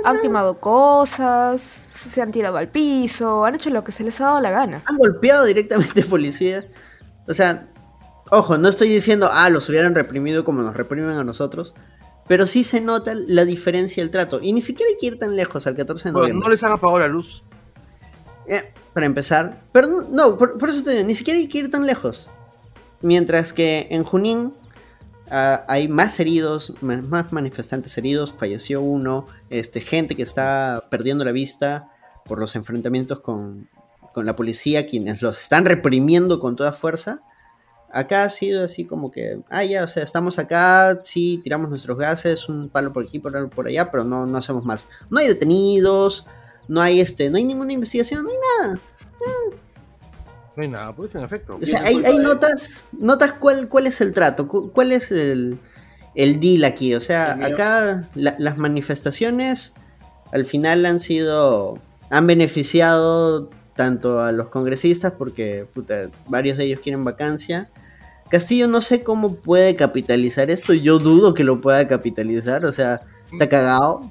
han quemado cosas, se han tirado al piso, han hecho lo que se les ha dado la gana. Han golpeado directamente policías. O sea, ojo, no estoy diciendo, ah, los hubieran reprimido como nos reprimen a nosotros. Pero sí se nota la diferencia del trato. Y ni siquiera hay que ir tan lejos al 14 de noviembre. no les han apagado la luz. Eh, para empezar. Pero no, por, por, eso te digo, ni siquiera hay que ir tan lejos. Mientras que en Junín Ah, hay más heridos, más manifestantes heridos, falleció uno, este, gente que está perdiendo la vista por los enfrentamientos con, la policía, quienes los están reprimiendo con toda fuerza. Acá ha sido así como que, ah, ya, o sea, estamos acá, sí, tiramos nuestros gases, un palo por aquí, por, por allá, pero no, no hacemos más. No hay detenidos, no hay este, no hay ninguna investigación, no hay nada. No hay nada, pues en efecto. O sea, hay, notas, notas cuál, cuál es el trato, cuál es el, el deal aquí. O sea, acá las manifestaciones al final han sido, han beneficiado tanto a los congresistas porque varios de ellos quieren vacancia. Castillo no sé cómo puede capitalizar esto, yo dudo que lo pueda capitalizar, o sea, está cagado.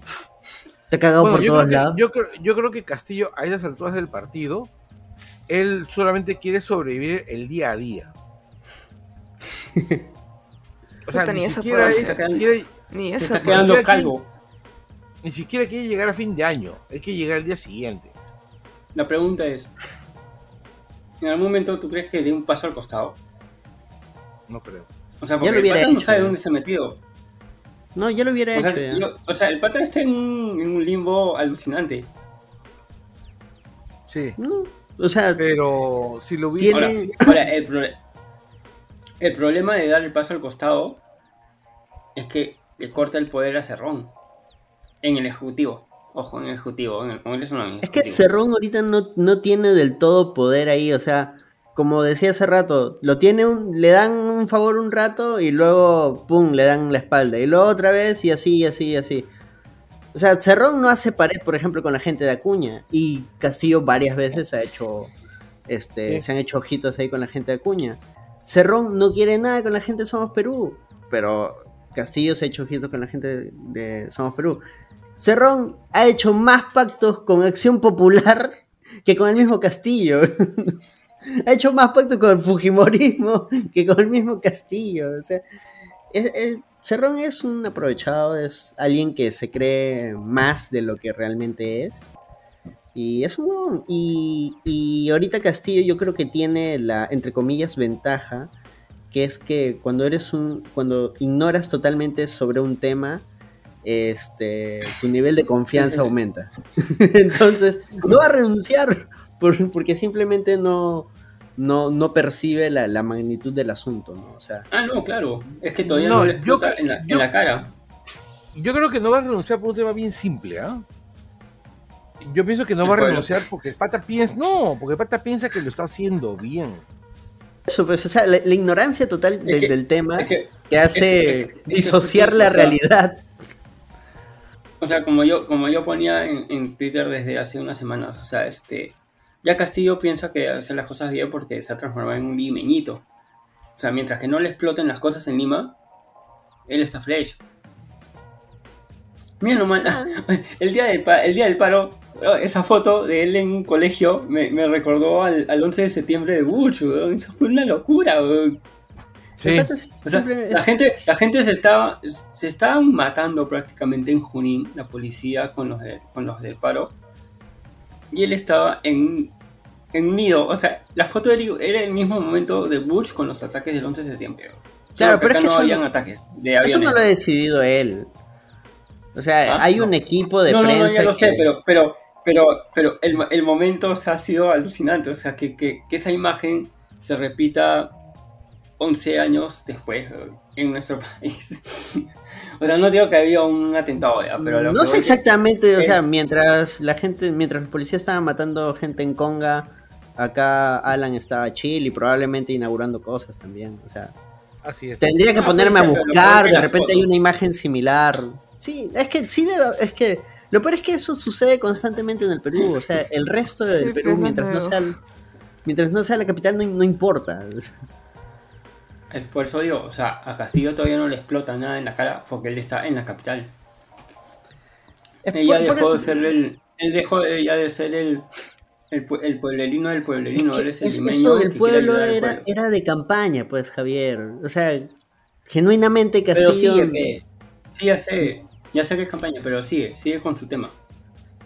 Está cagado por todos lados. yo, yo creo que Castillo a esas alturas del partido él solamente quiere sobrevivir el día a día. o sea, ni siquiera, quiere, ni se está quedando calvo. ni siquiera quiere llegar a fin de año, hay que llegar al día siguiente. La pregunta es, ¿en algún momento tú crees que dé un paso al costado? No creo. O sea, porque el pata no sabe dónde se ha metido. No, ya lo hubiera hecho. o sea, el pata está en un, limbo alucinante. Sí. O sea, pero si lo hubiese. Ahora, el, problema de dar el paso al costado es que le corta el poder a Cerrón en el Ejecutivo. Ojo, en el Ejecutivo, en el Congreso no. Es que Cerrón ahorita no, no tiene del todo poder ahí, o sea, como decía hace rato, lo tiene un, le dan un favor un rato y luego, pum, le dan la espalda. Y luego otra vez y así, y así, y así. O sea, Cerrón no hace pared, por ejemplo, con la gente de Acuña. Y Castillo varias veces ha hecho. Este, Se han hecho ojitos ahí con la gente de Acuña. Cerrón no quiere nada con la gente de Somos Perú. Pero Castillo se ha hecho ojitos con la gente de Somos Perú. Cerrón ha hecho más pactos con Acción Popular que con el mismo Castillo. ha hecho más pactos con el Fujimorismo que con el mismo Castillo. O sea, es, Cerrón es un aprovechado, es alguien que se cree más de lo que realmente es. Y es un y, y ahorita Castillo yo creo que tiene la, entre comillas, ventaja, que es que cuando eres un, cuando ignoras totalmente sobre un tema, este, tu nivel de confianza aumenta. Entonces, no va a renunciar porque simplemente no, no, no percibe la, la, magnitud del asunto, ¿no? O sea, ah, no, claro. Es que todavía no, le yo, en, la, cara. Yo creo que no va a renunciar por un tema bien simple, ¿ah? yo pienso que no va a renunciar porque el pata piensa, no, porque el pata piensa que lo está haciendo bien. Eso, pues, o sea, la, ignorancia total del tema que, hace disociar la realidad. O sea, como yo, como yo ponía en, Twitter desde hace unas semanas, o sea, este, ya Castillo piensa que hace las cosas bien porque se ha transformado en un limeñito. O sea, mientras que no le exploten las cosas en Lima, él está fresh. Mira nomás, ah. el día del, el día del paro, esa foto de él en un colegio me, recordó al, 11 de septiembre de Bush, eso fue una locura. Sí. la gente, la gente se estaba, se estaban matando prácticamente en Junín, la policía con los, con los del paro, y él estaba en, en un nido, o sea, la foto era el mismo momento de Bush con los ataques del 11 de septiembre. Claro, pero es que no habían ataques Eso no lo ha decidido él. O sea, ah, hay un equipo de prensa. No, no, ya lo sé, pero, pero, pero, pero el, el momento ha sido alucinante. O sea, que, que, que, esa imagen se repita 11 años después en nuestro país. o sea, no digo que había un atentado, ya, pero. no sé exactamente, o sea, mientras la gente, mientras los policías estaban matando gente en Conga, acá Alan estaba chill y probablemente inaugurando cosas también. O sea. Así es. Tendría que ah, ponerme a buscar, de repente hay una imagen similar. Sí, es que sí, es que lo peor es que eso sucede constantemente en el Perú. O sea, el resto del Perú, mientras no, sea, mientras no sea la capital, no, importa. Por eso digo, o sea, a Castillo todavía no le explota nada en la cara porque él está en la capital. ella dejó de ser el. Él dejó ya de ser el. El, pueblerino del pueblerino, es el Eso del pueblo era, era de campaña, pues, Javier. O sea, genuinamente Castillo. Pero sí, ya sé. Ya sé que es campaña, pero sigue, sigue con su tema.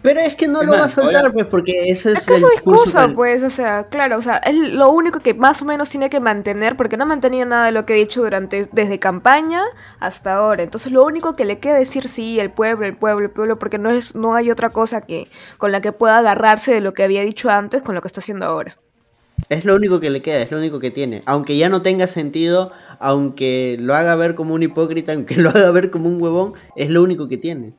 Pero es que no lo va a soltar, pues, porque ese es, es el discurso, pues, o sea, claro, o sea, es lo único que más o menos tiene que mantener, porque no ha mantenido nada de lo que he dicho durante, desde campaña hasta ahora. Entonces, lo único que le queda decir sí, el pueblo, el pueblo, el pueblo, porque no es, no hay otra cosa que, con la que pueda agarrarse de lo que había dicho antes con lo que está haciendo ahora. Es lo único que le queda, es lo único que tiene. Aunque ya no tenga sentido, aunque lo haga ver como un hipócrita, aunque lo haga ver como un huevón, es lo único que tiene.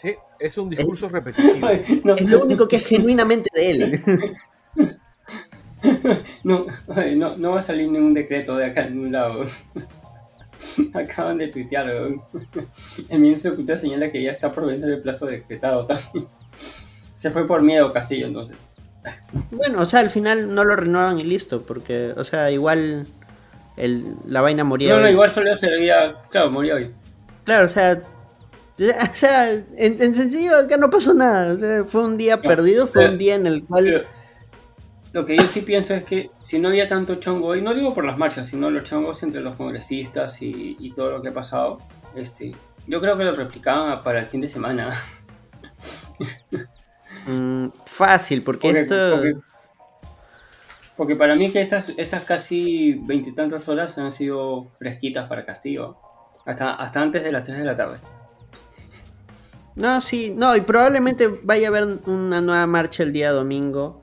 Sí, es un discurso repetitivo. Es lo único que es genuinamente de él. No, no, no va a salir ningún decreto de acá en ningún lado. Acaban de tuitear. El ministro de Cultura señala que ya está por vencer el plazo decretado Se fue por miedo Castillo entonces. Bueno, o sea, al final no lo renuevan y listo, porque, o sea, igual la vaina moría. No, no, igual solo sería, claro, moría hoy. Claro, o sea, o sea, en, sencillo acá no pasó nada, fue un día perdido, fue un día en el cual... lo que yo sí pienso es que si no había tanto chongo, y no digo por las marchas, sino los chongos entre los congresistas y, todo lo que ha pasado, este, yo creo que lo replicaban para el fin de semana. Mm, fácil, porque, esto... Porque, para mí que estas, estas casi veintitantas horas han sido fresquitas para Castillo. Hasta, hasta antes de las 3 de la tarde. No, sí, no, y probablemente vaya a haber una nueva marcha el día domingo.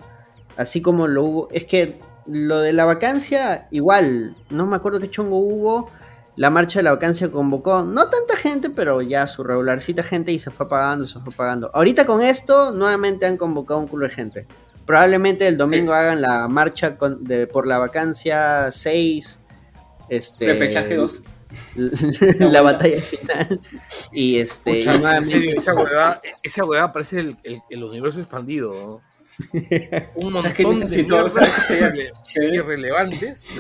Así como lo hubo. Es que lo de la vacancia, igual, no me acuerdo qué chongo hubo. La marcha de la vacancia convocó, no tanta gente, pero ya su regularcita gente y se fue apagando, se fue apagando. Ahorita con esto, nuevamente han convocado un culo de gente. Probablemente el domingo hagan la marcha por la vacancia 6. Este, Repechaje 2. La batalla final. Y este. esa, huevada, parece el, el, universo expandido. Un montón de irrelevantes.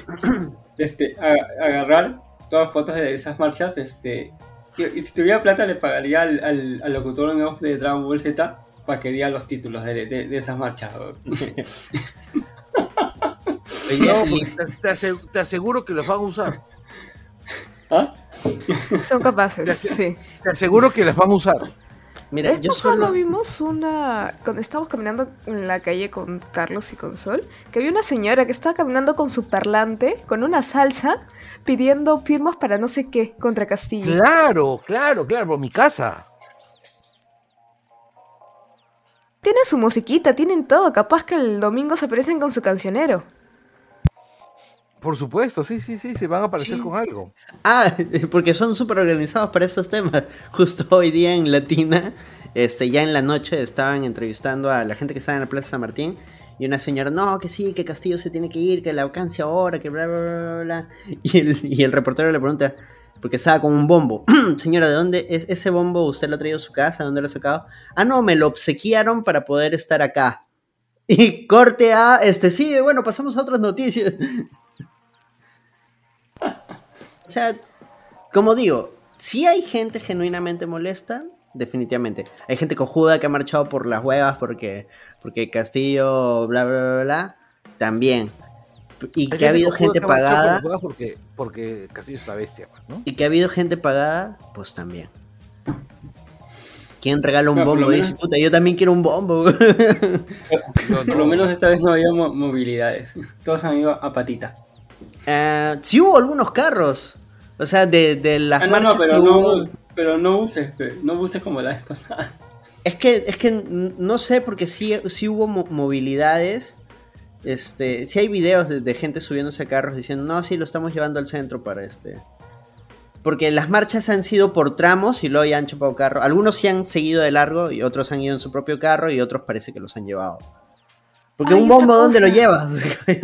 Este, agarrar todas fotos de esas marchas, este, y si tuviera plata le pagaría al, al, locutor en off de Dragon Ball Z para que diera los títulos de, de, esas marchas. te, aseguro que los van a usar. ¿Ah? Son capaces, sí. Te aseguro que las van a usar. Mira, yo solo vimos una. Cuando estábamos caminando en la calle con Carlos y con Sol, que había una señora que estaba caminando con su parlante, con una salsa, pidiendo firmas para no sé qué contra Castillo. Claro, claro, claro, por mi casa. Tienen su musiquita, tienen todo. Capaz que el domingo se aparecen con su cancionero. Por supuesto, sí, sí, sí, se van a aparecer con algo. Ah, porque son súper organizados para estos temas. Justo hoy día en Latina, este, ya en la noche estaban entrevistando a la gente que estaba en la Plaza San Martín. Y una señora, no, que sí, que Castillo se tiene que ir, que la alcance ahora, que bla, bla, bla, bla. Y el, y el reportero le pregunta, porque estaba con un bombo. Señora, ¿de dónde es ese bombo? ¿Usted lo ha traído a su casa? ¿De dónde lo ha sacado? Ah, no, me lo obsequiaron para poder estar acá. Y corte a, este, sí, bueno, pasamos a otras noticias. o sea, como digo, si hay gente genuinamente molesta, definitivamente. Hay gente cojuda que ha marchado por las huevas porque, porque Castillo, bla, bla, bla, bla, también. Y que ha habido gente pagada. Porque, porque Castillo es la bestia, ¿no? Y que ha habido gente pagada, pues también. ¿Quién regala un bombo? Dice, puta, yo también quiero un bombo. por lo menos esta vez no había movilidades. Todos han ido a patita. Uh, sí hubo algunos carros. O sea, de, de las ah, no, pero, no, pero no uses, no uses como la vez pasada. Es que, es que no sé, porque sí, sí hubo movilidades. Este, sí hay videos de, de, gente subiéndose a carros diciendo, no, sí, lo estamos llevando al centro para este, porque las marchas han sido por tramos y luego ya han chupado carro. Algunos sí han seguido de largo y otros han ido en su propio carro y otros parece que los han llevado. Porque un bombo, ¿dónde lo llevas?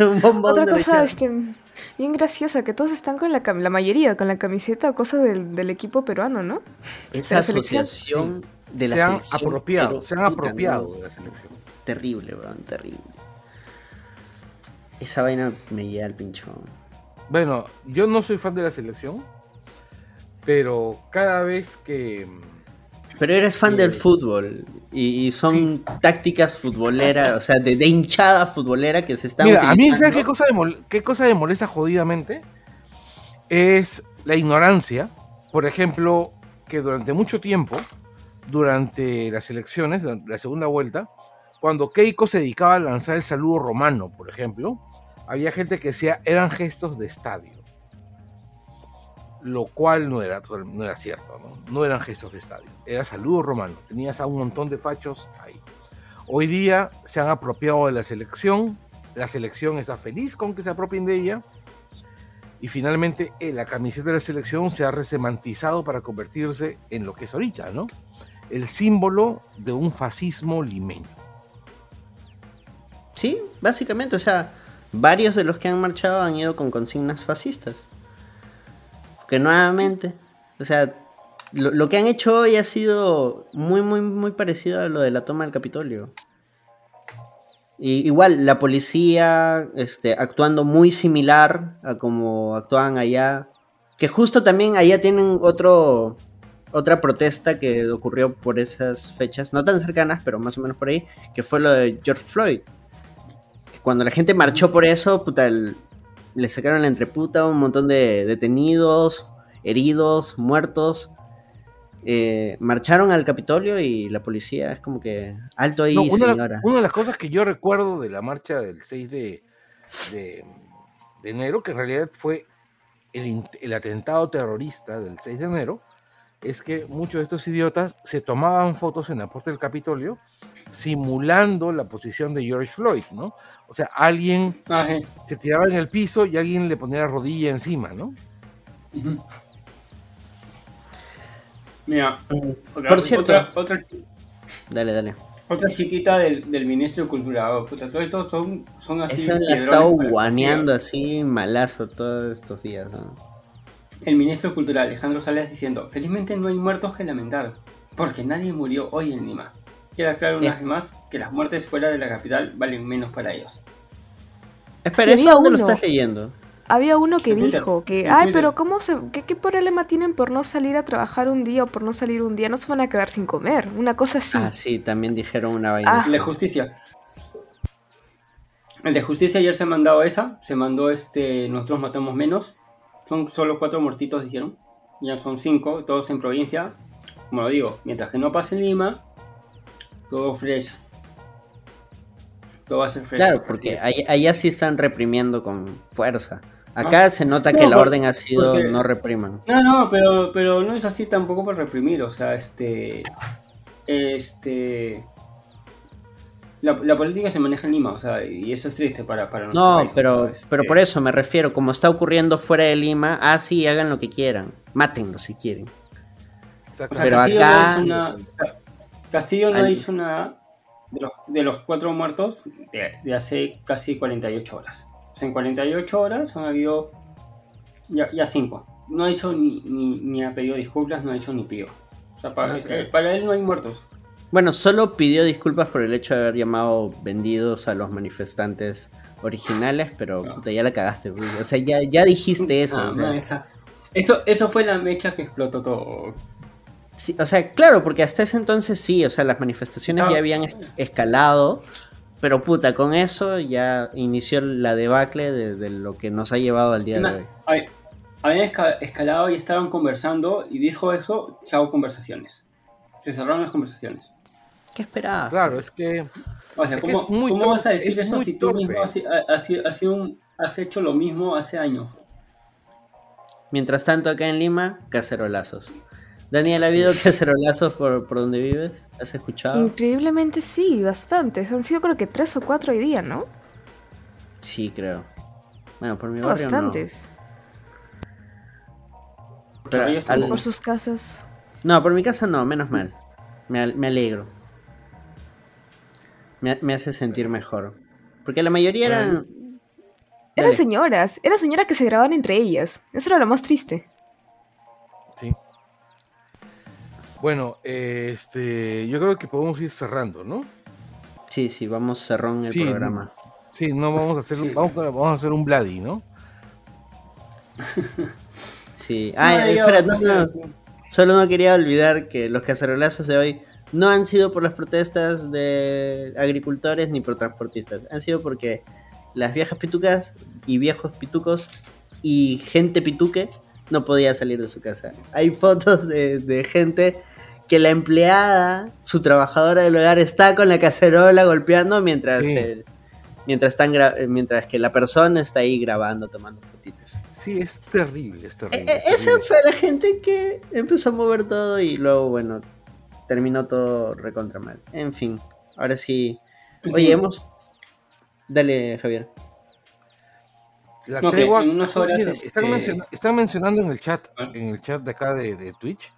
un bombo, otra cosa, este, bien graciosa, que todos están con la, la mayoría, con la camiseta o cosa del, del equipo peruano, ¿no? Esa asociación de la se han Apropiado, se han apropiado de la selección. Terrible, weón, terrible. Esa vaina me lleva al pinchón. Bueno, yo no soy fan de la selección, pero cada vez que... Pero eres fan del fútbol y, son tácticas futboleras, o sea, de, hinchada futbolera que se están Mira, A mí, ¿sabes qué cosa, de qué cosa me molesta jodidamente? Es la ignorancia. Por ejemplo, que durante mucho tiempo, durante las elecciones, la segunda vuelta, cuando Keiko se dedicaba a lanzar el saludo romano, por ejemplo, había gente que decía eran gestos de estadio lo cual no era, no era cierto, ¿no? no eran gestos de estadio, era saludo romano, tenías a un montón de fachos ahí. Hoy día se han apropiado de la selección, la selección está feliz con que se apropien de ella, y finalmente eh, la camiseta de la selección se ha resemantizado para convertirse en lo que es ahorita, ¿no? El símbolo de un fascismo limeño. Sí, básicamente, o sea, varios de los que han marchado han ido con consignas fascistas que nuevamente, o sea, lo, que han hecho hoy ha sido muy, muy, muy parecido a lo de la toma del Capitolio. Y, igual, la policía este, actuando muy similar a como actuaban allá. Que justo también allá tienen otro, otra protesta que ocurrió por esas fechas, no tan cercanas, pero más o menos por ahí, que fue lo de George Floyd. Cuando la gente marchó por eso, puta, el, le sacaron la entreputa un montón de detenidos, heridos, muertos. Eh, marcharon al Capitolio y la policía es como que alto ahí, una, señora. una de las cosas que yo recuerdo de la marcha del 6 de, de, enero, que en realidad fue el, el, atentado terrorista del 6 de enero, es que muchos de estos idiotas se tomaban fotos en la puerta del Capitolio simulando la posición de George Floyd, ¿no? O sea, alguien se tiraba en el piso y alguien le ponía la rodilla encima, ¿no? Mira, por cierto, otra, dale, dale. Otra chiquita del, ministro de Cultura, oh, puta, todo son, son así. Eso le ha estado guaneando así malazo todos estos días, ¿no? El ministro de Cultura, Alejandro Sales, diciendo: Felizmente no hay muertos que lamentar, porque nadie murió hoy en Lima. Queda claro una vez más que las muertes fuera de la capital valen menos para ellos. Espera, ¿eso dónde lo estás leyendo? Había uno que dijo que, ay, pero ¿cómo se, qué, problema tienen por no salir a trabajar un día o por no salir un día? No se van a quedar sin comer, una cosa así. Ah, sí, también dijeron una vaina. Ah. El de justicia. El de justicia ayer se ha mandado esa, se mandó este, nosotros matamos menos. Son solo cuatro muertitos, dijeron. Ya son cinco, todos en provincia. Como lo digo, mientras que no pase en Lima, todo fresh. Todo va a ser fresh. Claro, porque allá, sí están reprimiendo con fuerza. Acá ah. se nota que la orden ha sido no repriman. No, no, pero, pero no es así tampoco por reprimir. O sea, este. Este. la, política se maneja en Lima, o sea, y eso es triste para, para No, pero, pero por eso me refiero, como está ocurriendo fuera de Lima, ah, sí, hagan lo que quieran, mátenlo si quieren. pero acá... Castillo no hizo nada de los, cuatro muertos de, hace casi 48 horas. O sea, en 48 horas han habido ya, ya cinco. No ha hecho ni, ni, ha pedido disculpas, no ha hecho ni pidió. O sea, para, para él no hay muertos. Bueno, solo pidió disculpas por el hecho de haber llamado vendidos a los manifestantes originales, pero ya la cagaste. O sea, ya, ya dijiste eso. eso. Eso fue la mecha que explotó todo. Sí, o sea, claro, porque hasta ese entonces sí, o sea, las manifestaciones ya habían escalado, pero puta, con eso ya inició la debacle de, lo que nos ha llevado al día de hoy. Habían escalado y estaban conversando y dijo eso, se hago conversaciones. Se cerraron las conversaciones. ¿Qué esperaba? Claro, es que. O sea, ¿cómo, vas a decir eso si tú mismo has, hecho lo mismo hace años? Mientras tanto, acá en Lima, cacerolazos. Daniel, ¿ha habido cacerolazos por, por donde vives? ¿Has escuchado? Increíblemente sí, bastantes. Han sido creo que tres o cuatro hoy día, ¿no? Sí, creo. Bueno, por mi barrio Bastantes. No. Por sus casas. No, por mi casa no, menos mal. Me, me alegro me, hace sentir mejor. Porque la mayoría eran... Eran señoras, eran señoras que se grababan entre ellas. Eso era lo más triste. Sí. Bueno, este, yo creo que podemos ir cerrando, ¿no? Sí, sí, vamos cerrando el programa. Sí, no vamos a hacer, un, vamos, a hacer un Bloody, ¿no? sí. Ah, espera, no, no, solo no quería olvidar que los cacerolazos de hoy no han sido por las protestas de agricultores ni por transportistas, han sido porque las viejas pitucas y viejos pitucos y gente pituque no podía salir de su casa. Hay fotos de, gente que la empleada, su trabajadora del hogar, está con la cacerola golpeando mientras, mientras, están mientras que la persona está ahí grabando, tomando fotitos. Sí, es terrible, es terrible. E, e, esa fue la gente que empezó a mover todo y luego, bueno, terminó todo recontra mal. En fin, ahora sí. Oye, hemos. Dale, Javier. La tregua. Este, están, mencionando en el chat, ah. en el chat de acá de, Twitch,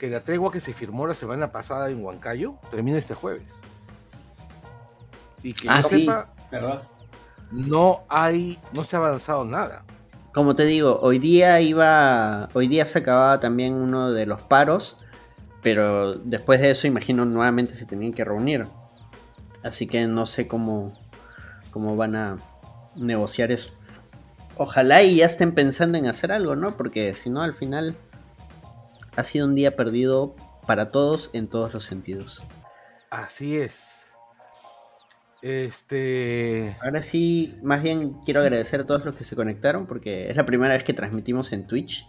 que la tregua que se firmó la semana pasada en Huancayo termina este jueves. Y que ah, sepa, no hay, no se ha avanzado nada. Como te digo, hoy día iba, hoy día se acababa también uno de los paros pero después de eso, imagino nuevamente se tenían que reunir. Así que no sé cómo, cómo van a negociar eso. Ojalá y ya estén pensando en hacer algo, ¿no? Porque si no, al final ha sido un día perdido para todos en todos los sentidos. Así es. Este. Ahora sí, más bien quiero agradecer a todos los que se conectaron porque es la primera vez que transmitimos en Twitch.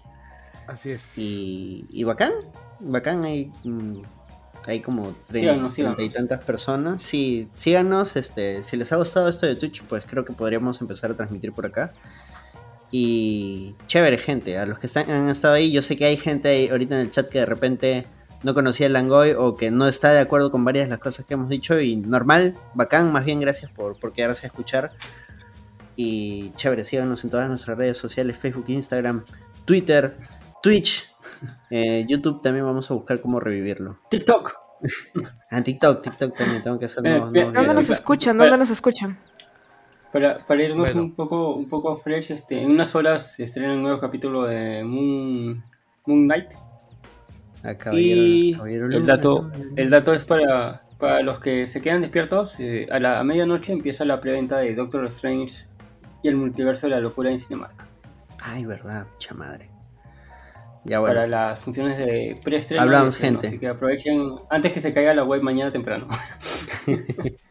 Así es. Y, y bacán, bacán, hay, mm, hay como treinta y tantas personas. Sí, síganos, este, si les ha gustado esto de Twitch, pues creo que podríamos empezar a transmitir por acá. Y chévere, gente, a los que están, han estado ahí, yo sé que hay gente ahí ahorita en el chat que de repente no conocía el Langoy o que no está de acuerdo con varias de las cosas que hemos dicho y normal, bacán, más bien gracias por, por quedarse a escuchar. Y chévere, síganos en todas nuestras redes sociales, Facebook, Instagram, Twitter, Twitch, eh, YouTube también vamos a buscar cómo revivirlo. TikTok. ah, TikTok, TikTok también tengo que hacer eh, ¿Dónde nos escuchan? ¿Dónde nos escuchan? Para, para irnos un poco un poco fresh, este, en unas horas se estrena un nuevo capítulo de Moon, Moon Knight. Ah, y el dato, el dato es para, para los que se quedan despiertos. Eh, a la medianoche empieza la preventa de Doctor Strange y el multiverso de la locura en Cinemark. Ay, verdad, mucha madre para las funciones de preestreno. Hablamos, gente. Así que aprovechen antes que se caiga la web mañana temprano.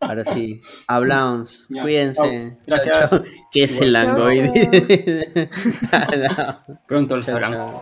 Ahora sí, hablamos. Cuídense. Gracias. ¿Qué es el Langoid? Pronto lo sabrán.